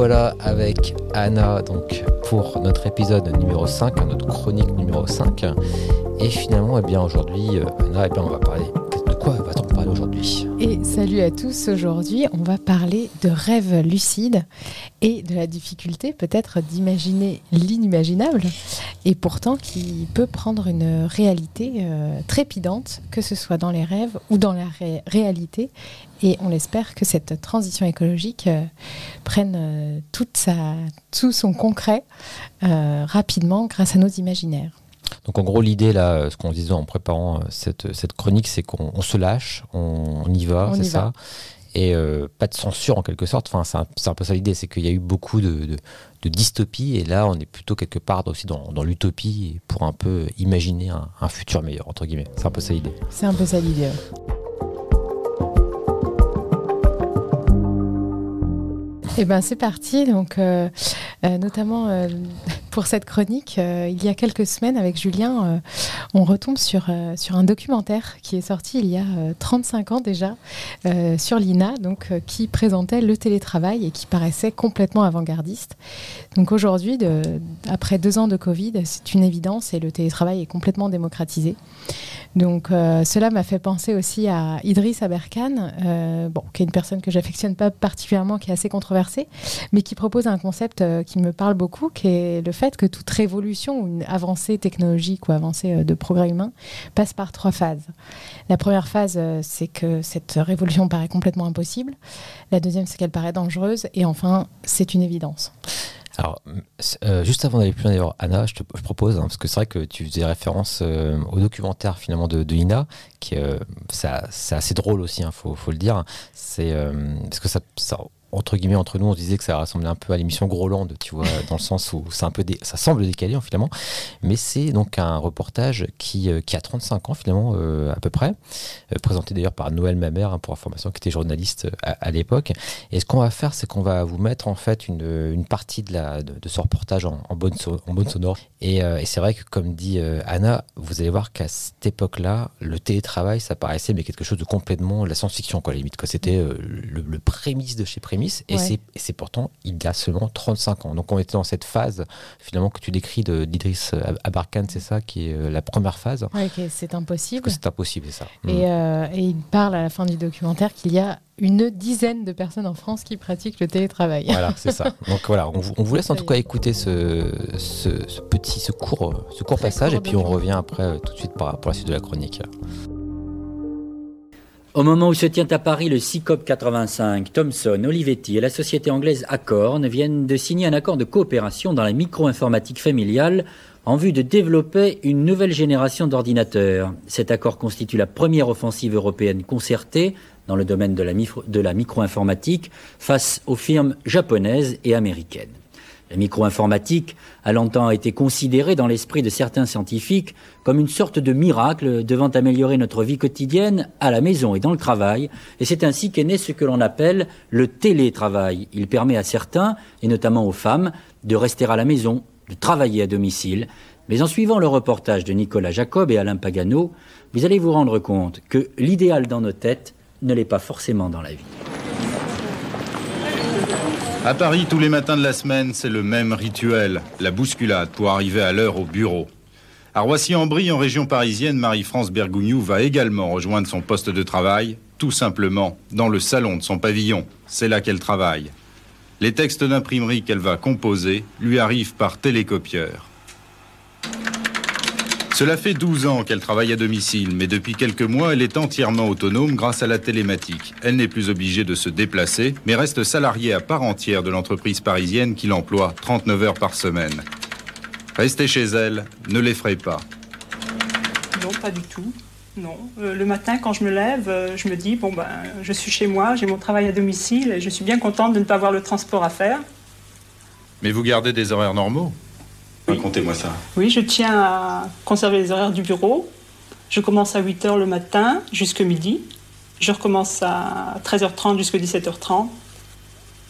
revoilà avec Anna donc pour notre épisode numéro 5, notre chronique numéro 5. Et finalement, eh bien aujourd'hui, euh, Anna, eh on va parler. De quoi va-t-on parler aujourd'hui? Et salut à tous, aujourd'hui on va parler de rêves lucides et de la difficulté peut-être d'imaginer l'inimaginable et pourtant qui peut prendre une réalité euh, trépidante, que ce soit dans les rêves ou dans la ré- réalité. Et on espère que cette transition écologique euh, prenne euh, toute sa, tout son concret euh, rapidement grâce à nos imaginaires. Donc en gros, l'idée là, ce qu'on disait en préparant cette, cette chronique, c'est qu'on on se lâche, on, on y va, c'est ça? Et euh, pas de censure en quelque sorte. Enfin, c'est un, peu ça l'idée, c'est qu'il y a eu beaucoup de, de, dystopie et là, on est plutôt quelque part aussi dans, l'utopie pour un peu imaginer un, futur meilleur entre guillemets. C'est un peu ça l'idée. C'est un peu ça l'idée. Eh ben c'est parti. Donc, euh, euh, notamment pour cette chronique, euh, il y a quelques semaines avec Julien, euh, on retombe sur, euh, sur un documentaire qui est sorti il y a euh, 35 ans déjà sur l'INA, donc qui présentait le télétravail et qui paraissait complètement avant-gardiste. Donc aujourd'hui, après deux ans de Covid, c'est une évidence et le télétravail est complètement démocratisé. Donc cela m'a fait penser aussi à Idriss Aberkan, bon, qui est une personne que j'affectionne pas particulièrement, qui est assez controversée, mais qui propose un concept qui me parle beaucoup, qui est le que toute révolution une avancée technologique ou avancée euh, de progrès humain passe par trois phases. La première phase, euh, c'est que cette révolution paraît complètement impossible. La deuxième, c'est qu'elle paraît dangereuse. Et enfin, c'est une évidence. Alors, euh, juste avant d'aller plus loin, d'ailleurs, Anna, je te propose, hein, parce que c'est vrai que tu faisais référence au documentaire finalement de, de Ina, qui euh, c'est assez drôle aussi, il faut, faut le dire. C'est parce que ça- entre guillemets, entre nous, on se disait que ça ressemblait un peu à l'émission Groland, tu vois, dans le sens où un peu, ça semble décalé hein, finalement, mais c'est donc un reportage qui, euh, qui a 35 ans finalement euh, à peu près, euh, présenté d'ailleurs par Noël Mamère, hein, pour information, qui était journaliste à, l'époque. Et ce qu'on va faire, c'est qu'on va vous mettre en fait une, une partie de, la, de, ce reportage en, bonne, en bonne sonore. Et, c'est vrai que, comme dit Anna, vous allez voir qu'à cette époque-là, le télétravail, ça paraissait mais quelque chose de complètement la science-fiction, quoi, à la limite. C'était le, le prémisse de chez prémisse. Et Ouais. c'est- pourtant, il y a seulement 35 ans. Donc on était dans cette phase, finalement, que tu décris de- d'Idriss Abarkan, c'est ça, qui est euh, la première phase. Ouais, c'est impossible. C'est impossible, c'est ça. Mm. Et, euh, et il parle à la fin du documentaire qu'il y a une dizaine de personnes en France qui pratiquent le télétravail. Voilà, c'est ça. Donc voilà, on vous, on vous laisse en tout cas écouter ce, ce, ce petit, ce court, ce court passage, court et puis on revient après euh, tout de suite pour, pour la suite de la chronique. Au moment où se tient à Paris le CICOP 85, Thomson, Olivetti et la société anglaise Acorn viennent de signer un accord de coopération dans la micro-informatique familiale en vue de développer une nouvelle génération d'ordinateurs. Cet accord constitue la première offensive européenne concertée dans le domaine de la, micro- de la micro-informatique face aux firmes japonaises et américaines. La micro-informatique a longtemps été considérée dans l'esprit de certains scientifiques comme une sorte de miracle devant améliorer notre vie quotidienne à la maison et dans le travail, et c'est ainsi qu'est né ce que l'on appelle le télétravail. Il permet à certains, et notamment aux femmes, de rester à la maison, de travailler à domicile, mais en suivant le reportage de Nicolas Jacob et Alain Pagano, vous allez vous rendre compte que l'idéal dans nos têtes ne l'est pas forcément dans la vie. À Paris, tous les matins de la semaine, c'est le même rituel, la bousculade pour arriver à l'heure au bureau. À Roissy-en-Brie, en région parisienne, Marie-France Bergougnou va également rejoindre son poste de travail, tout simplement dans le salon de son pavillon. C'est là qu'elle travaille. Les textes d'imprimerie qu'elle va composer lui arrivent par télécopieur. Cela fait 12 ans qu'elle travaille à domicile, mais depuis quelques mois, elle est entièrement autonome grâce à la télématique. Elle n'est plus obligée de se déplacer, mais reste salariée à part entière de l'entreprise parisienne qui l'emploie 39 heures par semaine. Rester chez elle ne l'effraie pas. Non, pas du tout. Non. Euh, le matin, quand je me lève, euh, je me dis bon ben, je suis chez moi, j'ai mon travail à domicile et je suis bien contente de ne pas avoir le transport à faire. Mais vous gardez des horaires normaux? Racontez-moi ça. Oui, je tiens à conserver les horaires du bureau. Je commence à 8h le matin jusqu'à midi. Je recommence à 13h30 jusqu'à 17h30.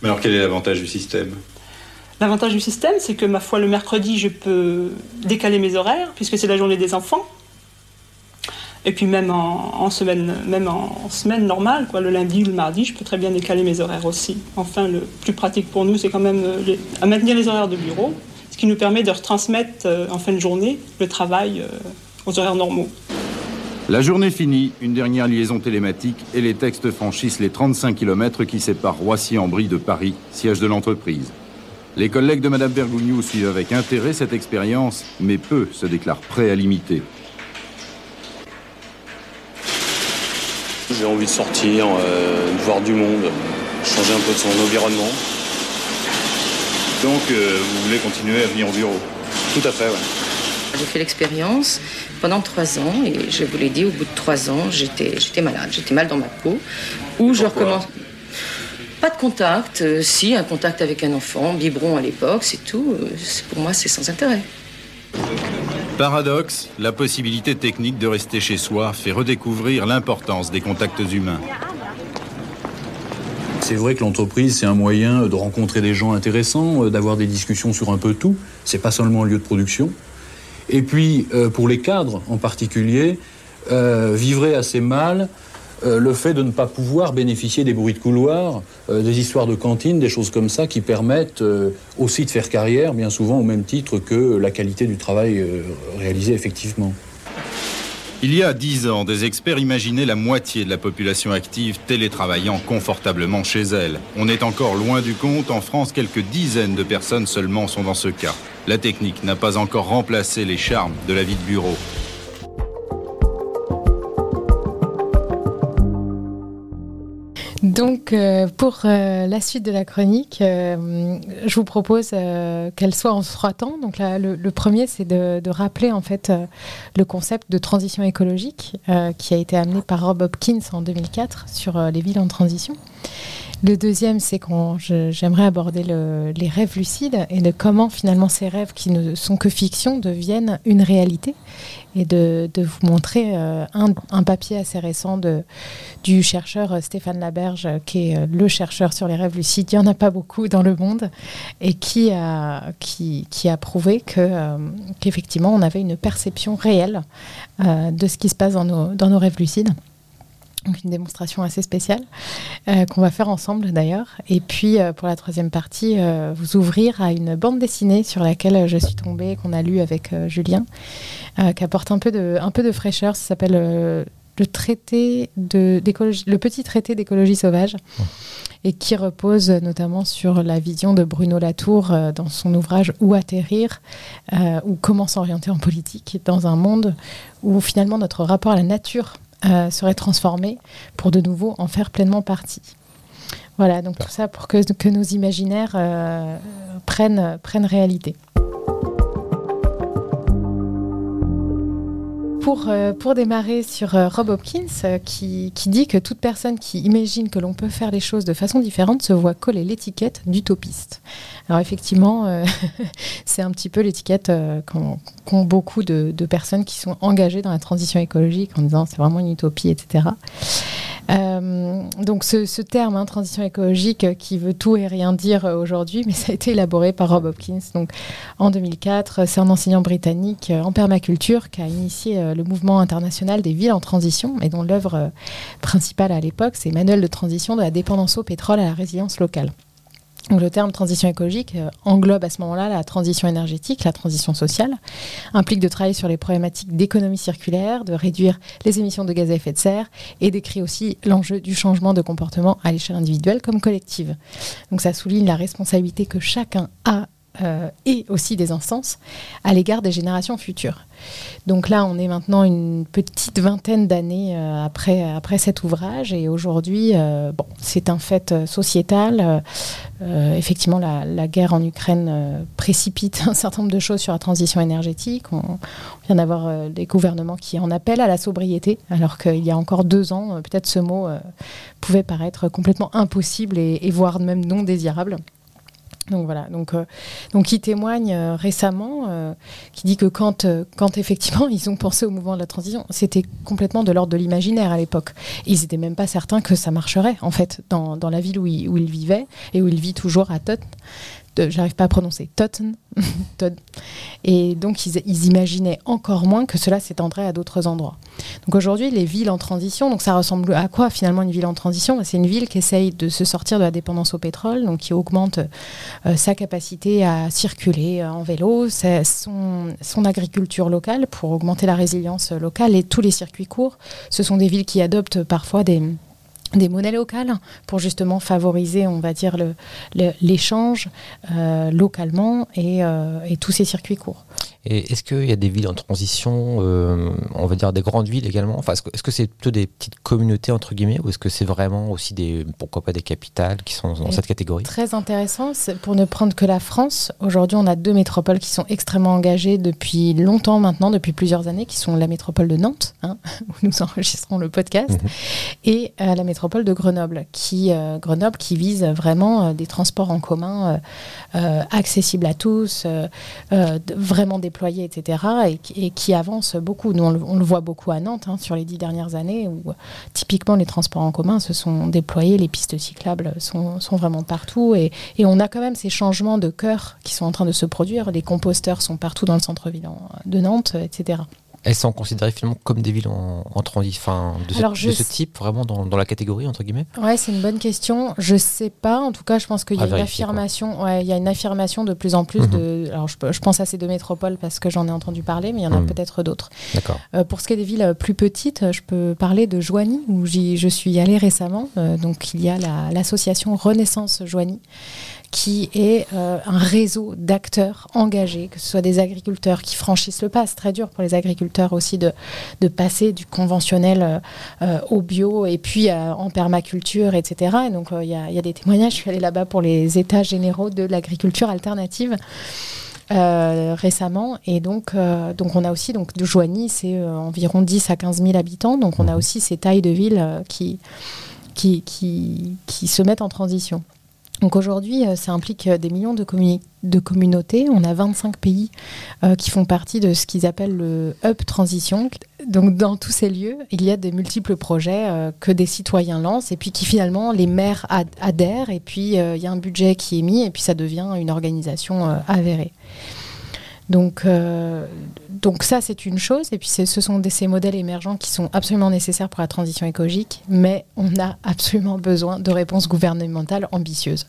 Mais alors quel est l'avantage du système? L'avantage du système, c'est que ma foi, le mercredi, je peux décaler mes horaires puisque c'est la journée des enfants. Et puis même en, semaine, même en semaine normale, quoi, le lundi ou le mardi, je peux très bien décaler mes horaires aussi. Enfin, le plus pratique pour nous, c'est quand même euh, à maintenir les horaires de bureau, qui nous permet de retransmettre euh, en fin de journée le travail aux horaires normaux. La journée finie, une dernière liaison télématique et les textes franchissent les 35 km qui séparent Roissy-en-Brie de Paris, siège de l'entreprise. Les collègues de Mme Bergougnou suivent avec intérêt cette expérience, mais peu se déclarent prêts à l'imiter. J'ai envie de sortir, euh, de voir du monde, changer un peu de son environnement. Donc, euh, vous voulez continuer à venir au bureau Tout à fait, oui. J'ai fait l'expérience pendant trois ans et je vous l'ai dit, au bout de trois ans, j'étais, j'étais malade, j'étais mal dans ma peau. Où je recommence. Pas de contact, euh, si, un contact avec un enfant, biberon à l'époque, c'est tout. Euh, pour moi, c'est sans intérêt. Paradoxe, la possibilité technique de rester chez soi fait redécouvrir l'importance des contacts humains. C'est vrai que l'entreprise, c'est un moyen de rencontrer des gens intéressants, euh, d'avoir des discussions sur un peu tout. C'est pas seulement un lieu de production. Et puis, pour les cadres en particulier, vivrait assez mal euh, le fait de ne pas pouvoir bénéficier des bruits de couloir, euh, des histoires de cantine, des choses comme ça qui permettent euh, aussi de faire carrière, bien souvent au même titre que la qualité du travail réalisé effectivement. Il y a dix ans, des experts imaginaient la moitié de la population active télétravaillant confortablement chez elle. On est encore loin du compte. En France, quelques dizaines de personnes seulement sont dans ce cas. La technique n'a pas encore remplacé les charmes de la vie de bureau. Donc, euh, pour euh, la suite de la chronique, euh, je vous propose qu'elle soit en trois temps. Donc, le, premier, c'est de, rappeler en fait le concept de transition écologique qui a été amené par Rob Hopkins en 2004 sur les villes en transition. Le deuxième, c'est que j'aimerais aborder les rêves lucides et de comment finalement ces rêves qui ne sont que fiction deviennent une réalité et de, vous montrer euh, un, papier assez récent du chercheur Stéphane Laberge, qui est euh, le chercheur sur les rêves lucides. Il n'y en a pas beaucoup dans le monde et qui a, prouvé que, euh, qu'effectivement on avait une perception réelle de ce qui se passe dans nos rêves lucides. Donc une démonstration assez spéciale euh, qu'on va faire ensemble d'ailleurs. Et puis euh, pour la troisième partie, euh, vous ouvrir à une bande dessinée sur laquelle je suis tombée, qu'on a lu avec Julien, qui apporte un peu de, un peu de fraîcheur. Ça s'appelle le traité de le petit traité d'écologie sauvage, et qui repose notamment sur la vision de Bruno Latour dans son ouvrage Où atterrir ou comment s'orienter en politique dans un monde où finalement notre rapport à la nature euh, serait transformé pour de nouveau en faire pleinement partie. Voilà, donc tout ça pour que, que nos imaginaires euh, prennent, prennent réalité. Pour, euh, pour démarrer sur Rob Hopkins, qui, qui, dit que toute personne qui imagine que l'on peut faire les choses de façon différente se voit coller l'étiquette d'utopiste. Alors effectivement, c'est un petit peu l'étiquette qu'ont beaucoup de, personnes qui sont engagées dans la transition écologique en disant c'est vraiment une utopie, etc. Euh, donc ce, terme, hein, transition écologique, euh, qui veut tout et rien dire euh, aujourd'hui, mais ça a été élaboré par Rob Hopkins donc, en 2004. C'est un enseignant britannique en permaculture qui a initié le mouvement international des villes en transition et dont l'œuvre principale à l'époque, c'est Manuel de transition de la dépendance au pétrole à la résilience locale le terme transition écologique euh, englobe à ce moment-là la transition énergétique, la transition sociale, implique de travailler sur les problématiques d'économie circulaire, de réduire les émissions de gaz à effet de serre et décrit aussi l'enjeu du changement de comportement à l'échelle individuelle comme collective. Donc ça souligne la responsabilité que chacun a euh, et aussi des instances à l'égard des générations futures. Donc là, on est maintenant une petite vingtaine d'années euh, après, après cet ouvrage et aujourd'hui, euh, bon, c'est un fait sociétal. effectivement, la, guerre en Ukraine précipite un certain nombre de choses sur la transition énergétique. On, vient d'avoir des gouvernements qui en appellent à la sobriété, alors qu'il y a encore deux ans, peut-être ce mot pouvait paraître complètement impossible et voire même non désirable. Donc voilà, donc, euh, il témoigne euh, récemment, euh, qui dit que quand, quand effectivement ils ont pensé au mouvement de la transition, c'était complètement de l'ordre de l'imaginaire à l'époque. Ils n'étaient même pas certains que ça marcherait en fait dans, dans la ville où il, où il, vivait et où il vit toujours à Tot, j'arrive pas à prononcer, Totten. et donc ils, imaginaient encore moins que cela s'étendrait à d'autres endroits. Donc aujourd'hui, les villes en transition, donc ça ressemble à quoi finalement une ville en transition? C'est une ville qui essaye de se sortir de la dépendance au pétrole, donc qui augmente euh, sa capacité à circuler euh, en vélo, son agriculture locale pour augmenter la résilience locale et tous les circuits courts. Ce sont des villes qui adoptent parfois des des monnaies locales pour justement favoriser, on va dire, l'échange euh, localement euh, et, tous ces circuits courts. Et est-ce qu'il y a des villes en transition, euh, on va dire des grandes villes également? Enfin, Est-ce que c'est plutôt des petites communautés, entre guillemets, ou est-ce que c'est vraiment aussi des, pourquoi pas des capitales qui sont dans cette catégorie? Très intéressant, pour ne prendre que la France, aujourd'hui on a deux métropoles qui sont extrêmement engagées depuis longtemps maintenant, depuis plusieurs années, qui sont la métropole de Nantes, hein, où nous enregistrons le podcast, mhm. et la métropole de Grenoble, qui, euh, Grenoble qui vise vraiment euh, des transports en commun euh, accessibles à tous, vraiment déployés, etc., et, qui avance beaucoup. On le, voit beaucoup à Nantes hein, sur les dix dernières années, où typiquement les transports en commun se sont déployés, les pistes cyclables sont, sont vraiment partout, et, et, on a quand même ces changements de cœur qui sont en train de se produire. Les composteurs sont partout dans le centre-ville de Nantes, etc. Elles sont considérées finalement comme des villes en, de, ce, de ce type, vraiment dans, dans, la catégorie, entre guillemets Ouais, c'est une bonne question. Je sais pas. En tout cas, je pense qu'il y a une affirmation. Ouais, il y a une affirmation de plus en plus de. Mhm. Alors, je, je, pense à ces deux métropoles parce que j'en ai entendu parler, mais il y en a mhm. peut-être d'autres. D'accord. Euh, pour ce qui est des villes plus petites, je peux parler de Joigny, où je suis allée récemment. Euh, donc, il y a l'association Renaissance Joigny qui est euh, un réseau d'acteurs engagés, que ce soit des agriculteurs qui franchissent le pas. C'est très dur pour les agriculteurs aussi de, de passer du conventionnel euh, euh, au bio et puis en permaculture, etc. Et donc il y, y, a des témoignages. Je suis allée là-bas pour les états généraux de l'agriculture alternative. récemment et donc, donc on a aussi donc de Joigny c'est environ 10 à 15 000 habitants donc on a mmh. aussi ces tailles de villes qui, qui, qui, qui se mettent en transition. Donc aujourd'hui, euh, ça implique euh, des millions de, communautés. On a 25 pays euh, qui font partie de ce qu'ils appellent le Hub Transition. Donc dans tous ces lieux, il y a de multiples projets que des citoyens lancent et puis qui finalement les maires adhèrent et puis il y a un budget qui est mis et puis ça devient une organisation avérée. Donc, euh, donc ça, c'est une chose. Et puis, ce sont des, ces modèles émergents qui sont absolument nécessaires pour la transition écologique, mais on a absolument besoin de réponses gouvernementales ambitieuses.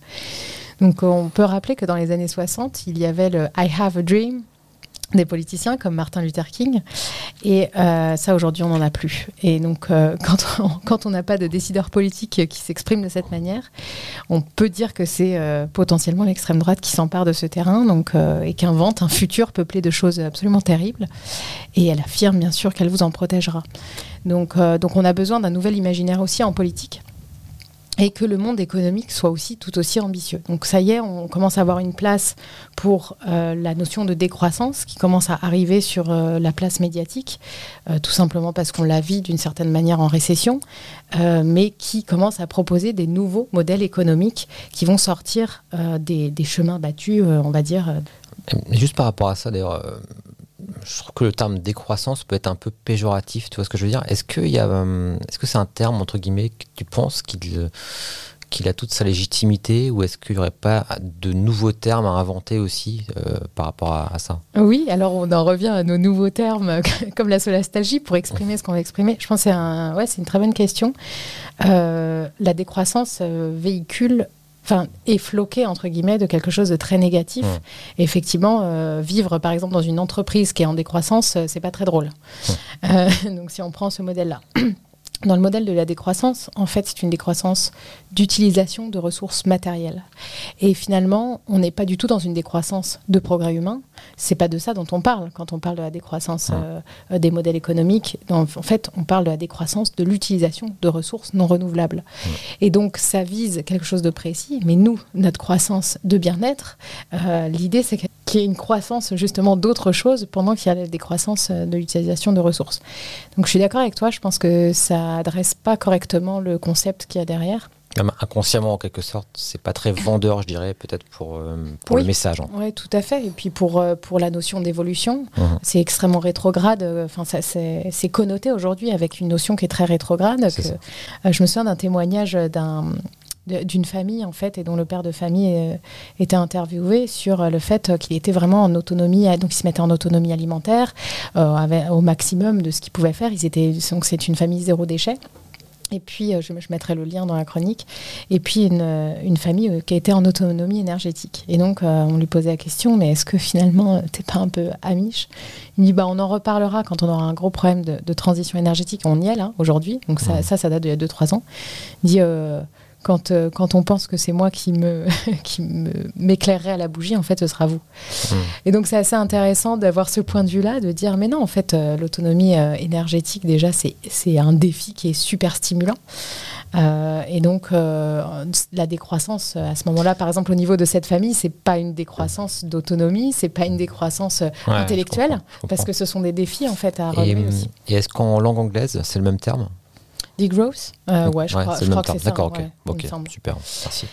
Donc, on peut rappeler que dans les années 60, il y avait le I Have a Dream des politiciens comme Martin Luther King. Et euh, ça, aujourd'hui, on n'en a plus. Et donc, euh, quand on n'a pas de décideurs politiques qui s'expriment de cette manière, on peut dire que c'est euh, potentiellement l'extrême droite qui s'empare de ce terrain donc, et qu'invente un futur peuplé de choses absolument terribles. Et elle affirme, bien sûr, qu'elle vous en protégera. Donc, donc on a besoin d'un nouvel imaginaire aussi en politique et que le monde économique soit aussi tout aussi ambitieux. Donc ça y est, on commence à avoir une place pour euh, la notion de décroissance qui commence à arriver sur euh, la place médiatique, euh, tout simplement parce qu'on la vit d'une certaine manière en récession, mais qui commence à proposer des nouveaux modèles économiques qui vont sortir des, des, chemins battus, on va dire. Juste par rapport à ça, d'ailleurs, je trouve que le terme décroissance peut être un peu péjoratif, tu vois ce que je veux dire? Est-ce que y a, euh, est-ce que c'est un terme entre guillemets que tu penses qu'il qu'il a toute sa légitimité ou est-ce qu'il n'y aurait pas de nouveaux termes à inventer aussi euh, par rapport à, ça? Oui, alors on en revient à nos nouveaux termes comme la solastalgie pour exprimer ce qu'on veut exprimer. Je pense que c'est une très bonne question. Euh, la décroissance véhicule enfin, est floqué entre guillemets de quelque chose de très négatif. effectivement, euh, vivre par exemple dans une entreprise qui est en décroissance, euh, c'est pas très drôle. Euh, donc si on prend ce modèle-là. Dans le modèle de la décroissance, en fait, c'est une décroissance d'utilisation de ressources matérielles. Et finalement, on n'est pas du tout dans une décroissance de progrès humain. C'est pas de ça dont on parle quand on parle de la décroissance euh, des modèles économiques. en fait, on parle de la décroissance de l'utilisation de ressources non renouvelables. Et donc, ça vise quelque chose de précis. Mais nous, notre croissance de bien-être, euh, l'idée, c'est qu'il y ait une croissance justement d'autres choses pendant qu'il y a la décroissance de l'utilisation de ressources. Donc, je suis d'accord avec toi. Je pense que ça adresse pas correctement le concept qu'il y a derrière. inconsciemment, en quelque sorte, c'est pas très vendeur, je dirais, peut-être pour, euh, pour le message. Hein. Oui, tout à fait. Et puis pour, euh, pour la notion d'évolution, mhm. c'est extrêmement rétrograde. Enfin, c'est connoté aujourd'hui avec une notion qui est très rétrograde. je me souviens d'un témoignage d'un d'une famille en fait et dont le père de famille euh, était interviewé sur le fait qu'il était vraiment en autonomie donc il se mettait en autonomie alimentaire au maximum de ce qu'il pouvait faire ils étaient donc c'est une famille zéro déchet et puis, je, je, mettrai le lien dans la chronique. Et puis, une, une famille qui été en autonomie énergétique. Et donc, on lui posait la question, mais est-ce que finalement, t'es pas un peu amiche Il dit, bah, on en reparlera quand on aura un gros problème de, transition énergétique. On y est là, aujourd'hui. Donc, ça, ça, ça, date d'il y a 2-3 ans. Il dit, quand, euh, quand on pense que c'est moi qui me qui m'éclairerai à la bougie, en fait, ce sera vous. Mmh. Et donc, c'est assez intéressant d'avoir ce point de vue-là, de dire, mais non, en fait, euh, l'autonomie euh, énergétique, déjà, c'est un défi qui est super stimulant. et donc, la décroissance, à ce moment-là, par exemple, au niveau de cette famille, c'est pas une décroissance d'autonomie, c'est pas une décroissance intellectuelle, parce que ce sont des défis, en fait, à relever et, aussi. Et est-ce qu'en langue anglaise, c'est le même terme? Degrowth euh, Ouais, je crois, je crois que c'est ça. D'accord, ok. super, merci.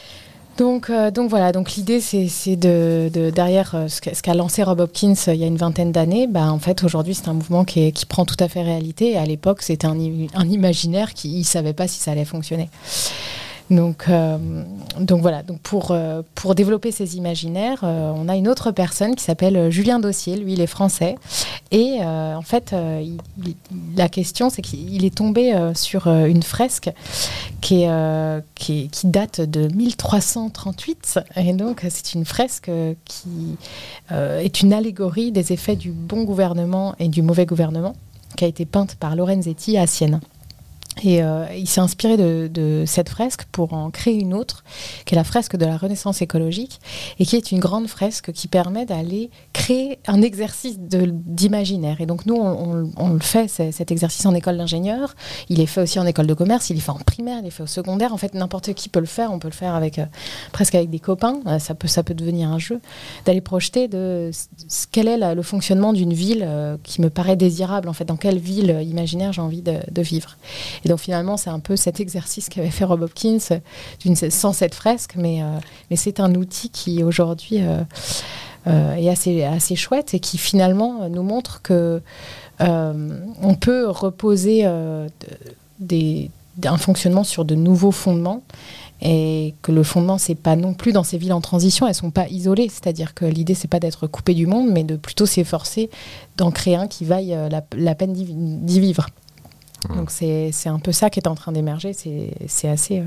Donc, euh, donc voilà, donc l'idée c'est de, de, derrière euh, ce qu'a lancé Rob Hopkins il y a une vingtaine d'années, bah, en fait aujourd'hui c'est un mouvement qui, qui, prend tout à fait réalité. Et à l'époque c'était un, un, imaginaire qui ne savait pas si ça allait fonctionner. Donc, euh, donc voilà, euh, pour développer ces imaginaires, euh, on a une autre personne qui s'appelle Julien Dossier, lui il est français. Et en fait, la question c'est qu'il est tombé sur une fresque qui, qui, date de 1338. Et donc c'est une fresque qui est une allégorie des effets du bon gouvernement et du mauvais gouvernement, qui a été peinte par Lorenzetti à Sienne. Et euh, il s'est inspiré de, cette fresque pour en créer une autre, qui est la fresque de la Renaissance écologique, et qui est une grande fresque qui permet d'aller créer un exercice d'imaginaire. Et donc nous, on, le fait, cet exercice en école d'ingénieur, il est fait aussi en école de commerce, il est fait en primaire, il est fait au secondaire. En fait, n'importe qui peut le faire, on peut le faire avec, euh, presque avec des copains, euh, ça peut, ça peut devenir un jeu, d'aller projeter de quel est le fonctionnement d'une ville qui me paraît désirable, en fait, dans quelle ville imaginaire j'ai envie de, vivre. Donc finalement, c'est un peu cet exercice qu'avait fait Rob Hopkins sans cette fresque, mais, euh, mais c'est un outil qui aujourd'hui euh, euh, est assez, chouette et qui finalement nous montre que on peut reposer un fonctionnement sur de nouveaux fondements et que le fondement c'est pas non plus dans ces villes en transition elles sont pas isolées. C'est-à-dire que l'idée c'est pas d'être coupé du monde mais de plutôt s'efforcer d'en créer un qui vaille la peine d'y vivre donc c'est un peu ça qui est en train d'émerger, c'est assez, euh,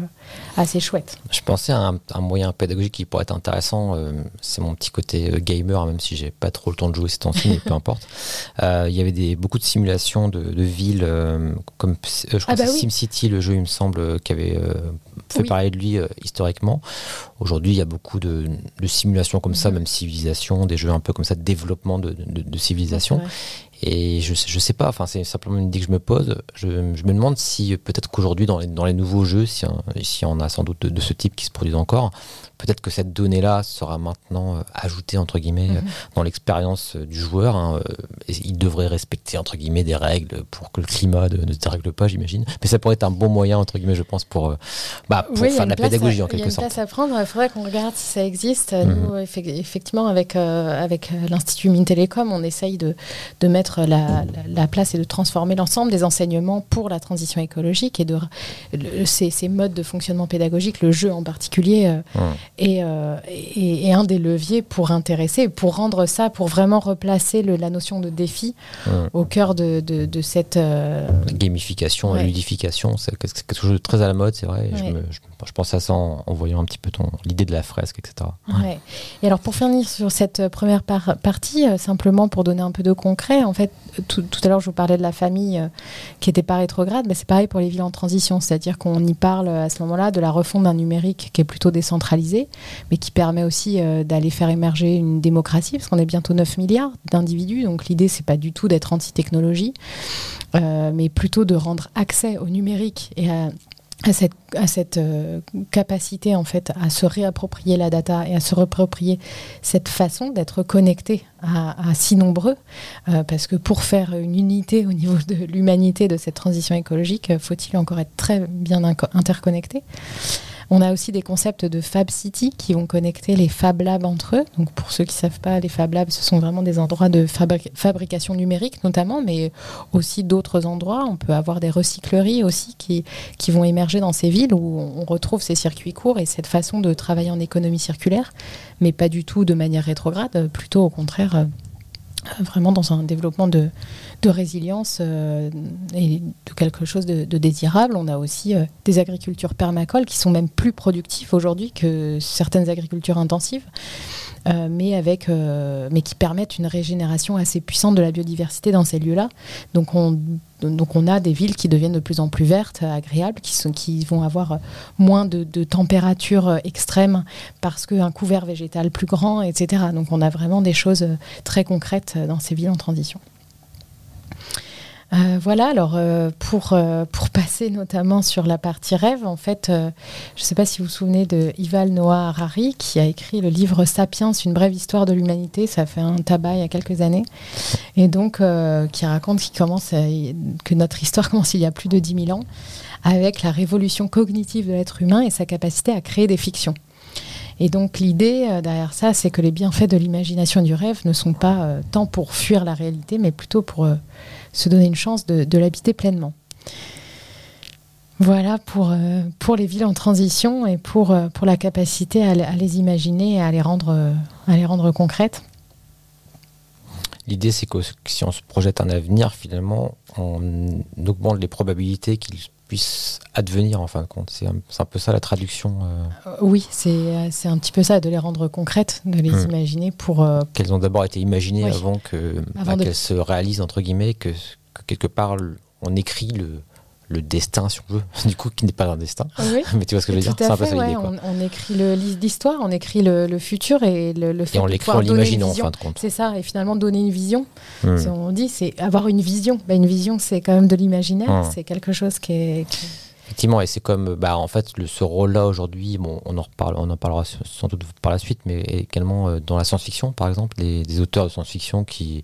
assez chouette. Je pensais à un, moyen pédagogique qui pourrait être intéressant, euh, c'est mon petit côté euh, gamer, même si j'ai pas trop le temps de jouer ces temps-ci, mais peu importe. Il y avait des, beaucoup de simulations de, villes, comme je crois ah bah SimCity, le jeu il me semble, qui avait fait parler de lui historiquement. Aujourd'hui il y a beaucoup de, simulations comme ça, mhm. même civilisation, des jeux un peu comme ça de développement de, de civilisation. Et je, je sais pas, enfin c'est simplement une idée que je me pose. Je, je me demande si peut-être qu'aujourd'hui dans les, dans les nouveaux jeux, si, si on a sans doute de, ce type qui se produisent encore, peut-être que cette donnée-là sera maintenant euh, ajoutée entre guillemets mhm. dans l'expérience euh, du joueur. Hein, euh, il devrait respecter entre guillemets des règles pour que le climat ne, ne se dérègle pas, j'imagine. Mais ça pourrait être un bon moyen entre guillemets, je pense, pour, bah, pour faire de la pédagogie en quelque sorte. Il y a une place à prendre. Il faudrait qu'on regarde si ça existe. Mhm. Nous, effectivement, avec avec l'Institut Mines Télécom, on essaye de, de mettre la, la, place et de transformer l'ensemble des enseignements pour la transition écologique et de ces, ces, modes de fonctionnement pédagogique, le jeu en particulier, euh, et, un des leviers pour intéresser, pour rendre ça, pour vraiment replacer la notion de défi au cœur de, cette... Euh, gamification, la ludification, c'est quelque chose de très à la mode, c'est vrai. Je, pense à ça en, voyant un petit peu l'idée de la fresque, etc. Et alors pour finir sur cette première partie, euh, simplement pour donner un peu de concret, en fait, tout, à l'heure je vous parlais de la famille qui n'était pas rétrograde, mais c'est pareil pour les villes en transition, c'est-à-dire qu'on y parle à ce moment-là de la refonte d'un numérique qui est plutôt décentralisé mais qui permet aussi euh, d'aller faire émerger une démocratie, parce qu'on est bientôt 9 milliards d'individus, donc l'idée, c'est pas du tout d'être anti-technologie, euh, mais plutôt de rendre accès au numérique et à à cette euh, capacité en fait à se réapproprier la data et à se réapproprier cette façon d'être connecté à, si nombreux. Parce que pour faire une unité au niveau de l'humanité de cette transition écologique faut-il encore être très bien interconnecté? On a aussi des concepts de Fab City qui vont connecter les Fab Labs entre eux. Donc pour ceux qui ne savent pas, les Fab Labs, ce sont vraiment des endroits de fabrication numérique notamment, mais aussi d'autres endroits. On peut avoir des recycleries aussi qui, vont émerger dans ces villes où on retrouve ces circuits courts et cette façon de travailler en économie circulaire, mais pas du tout de manière rétrograde, plutôt au contraire euh, vraiment dans un développement de, de résilience euh, et de quelque chose de, désirable. On a aussi euh, des agricultures permacoles qui sont même plus productives aujourd'hui que certaines agricultures intensives. Euh, mais, avec, mais qui permettent une régénération assez puissante de la biodiversité dans ces lieux-là. Donc on, a des villes qui deviennent de plus en plus vertes, agréables, qui, vont avoir moins de, de température extrême parce qu'un couvert végétal plus grand, etc. Donc on a vraiment des choses très concrètes dans ces villes en transition. Euh, voilà, alors euh, pour, euh, pour passer notamment sur la partie rêve, en fait, je ne sais pas si vous vous souvenez de Yuval Noah Harari qui a écrit le livre Sapiens, une brève histoire de l'humanité, ça fait un tabac il y a quelques années, et donc qui raconte commence que notre histoire commence il y a plus de 10 000 ans avec la révolution cognitive de l'être humain et sa capacité à créer des fictions. Et donc l'idée derrière ça, c'est que les bienfaits de l'imagination du rêve ne sont pas tant pour fuir la réalité, mais plutôt pour se donner une chance de, l'habiter pleinement. Voilà pour, euh, pour les villes en transition et pour, euh, pour la capacité à, les imaginer et à les rendre, à les rendre concrètes. L'idée, c'est que si on se projette un avenir, finalement, on augmente les probabilités qu'ils puissent advenir en fin de compte. C'est un, peu ça la traduction. Euh. Oui, c'est un petit peu ça, de les rendre concrètes, de les hmm. imaginer pour... Qu'elles ont d'abord été imaginées avant que bah, qu'elles se réalisent, entre guillemets, que, quelque part on écrit le, le destin, si on veut, du coup, qui n'est pas un destin. Mais tu vois ce que je veux dire C'est un peu ça l'idée. On, on, écrit l'histoire, on écrit le, futur et le, fait et on l'écrit en l'imaginant en fin de compte. C'est ça, et finalement donner une vision. Hmm. On dit, c'est avoir une vision. Bah, une vision, c'est quand même de l'imaginaire, hmm. c'est quelque chose qui est. Effectivement, et c'est comme, bah, en fait, le, ce rôle-là aujourd'hui, bon, on en reparle, on en parlera sans doute par la suite, mais également euh, dans la science-fiction, par exemple, des auteurs de science-fiction qui,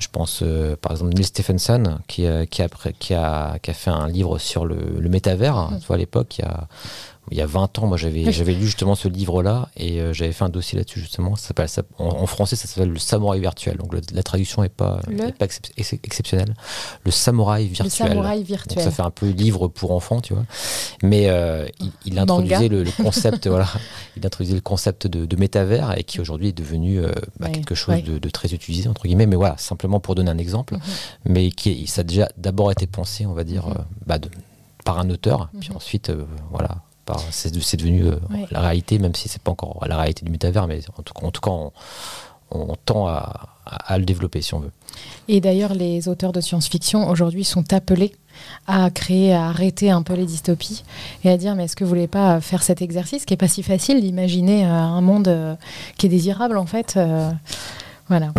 je pense euh, par exemple Neil Stephenson qui, qui, a, qui, a, qui a fait un livre sur le, le métavers. Mmh. à l'époque, il y a il y a 20 ans, moi j'avais j'avais lu justement ce livre-là et euh, j'avais fait un dossier là-dessus justement. Ça ça, en, français, ça s'appelle le samouraï virtuel. Donc la traduction n'est pas, pas exceptionnelle. Le samouraï virtuel. Le samouraï virtuel. Donc, ça fait un peu livre pour enfants, tu vois. Mais euh, il, introduisait le, concept, voilà, il introduisait le concept de, métavers et qui aujourd'hui est devenu euh, bah, quelque chose de, très utilisé entre guillemets. Mais voilà, simplement pour donner un exemple, mhm. mais qui ça a déjà d'abord été pensé, on va dire, mhm. bah, par un auteur, puis mhm. ensuite, voilà c'est devenu euh, la réalité, même si c'est pas encore la réalité du métavers, mais en tout, en tout cas, on, tend à, le développer si on veut. Et d'ailleurs, les auteurs de science-fiction aujourd'hui sont appelés à créer, à arrêter un peu les dystopies et à dire mais est-ce que vous voulez pas faire cet exercice qui est pas si facile d'imaginer euh, un monde euh, qui est désirable en fait. voilà.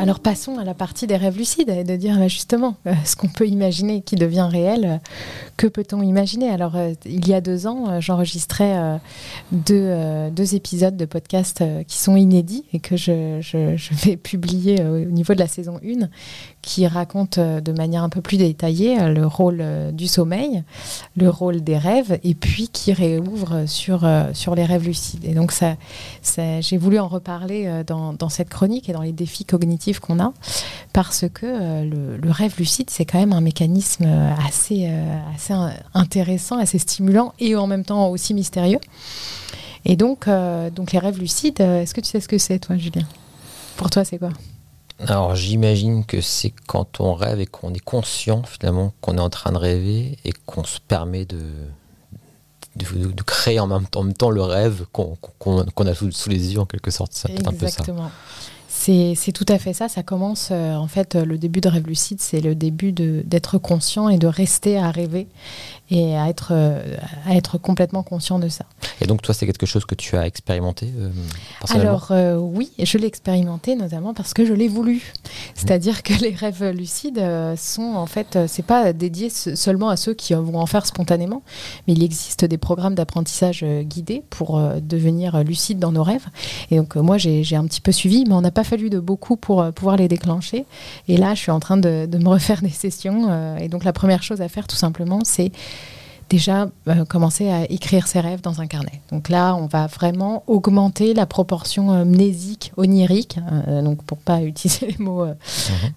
Alors passons à la partie des rêves lucides et de dire bah, justement euh, ce qu'on peut imaginer qui devient réel, euh, que peut-on imaginer? Alors euh, il y a deux ans, j'enregistrais deux, épisodes de podcast qui sont inédits et que je, vais publier au niveau de la saison 1 qui raconte euh, de manière un peu plus détaillée le rôle du sommeil, le rôle des rêves, et puis qui réouvre sur, les rêves lucides. Et donc, ça, j'ai voulu en reparler dans, cette chronique et dans les défis cognitifs qu'on a, parce que le, rêve lucide, c'est quand même un mécanisme assez, assez intéressant, assez stimulant et en même temps aussi mystérieux. Et donc, donc les rêves lucides, est-ce que tu sais ce que c'est, toi, Julien? Pour toi, c'est quoi? Alors j'imagine que c'est quand on rêve et qu'on est conscient finalement qu'on est en train de rêver et qu'on se permet de, de, créer en même, temps, en même, temps, le rêve qu'on a sous, les yeux en quelque sorte. C'est un peu ça. C'est tout à fait ça. Ça commence, euh, en fait, le début de rêve lucide, c'est le début d'être conscient et de rester à rêver et à être, à être complètement conscient de ça. Et donc toi, c'est quelque chose que tu as expérimenté Alors oui, je l'ai expérimenté notamment parce que je l'ai voulu. C'est-à-dire que les rêves lucides sont en fait, c'est pas dédié seulement à ceux qui vont en faire spontanément, mais il existe des programmes d'apprentissage guidés pour devenir lucide dans nos rêves. Et donc moi, j'ai un petit peu suivi, mais on n'a pas fallu de beaucoup pour pouvoir les déclencher. Et là, je suis en train de, me refaire des sessions. et donc la première chose à faire, tout simplement, c'est déjà euh, commencer à écrire ses rêves dans un carnet. Donc là, on va vraiment augmenter la proportion euh, mnésique, onirique, euh, donc pour pas utiliser les mots, mhm.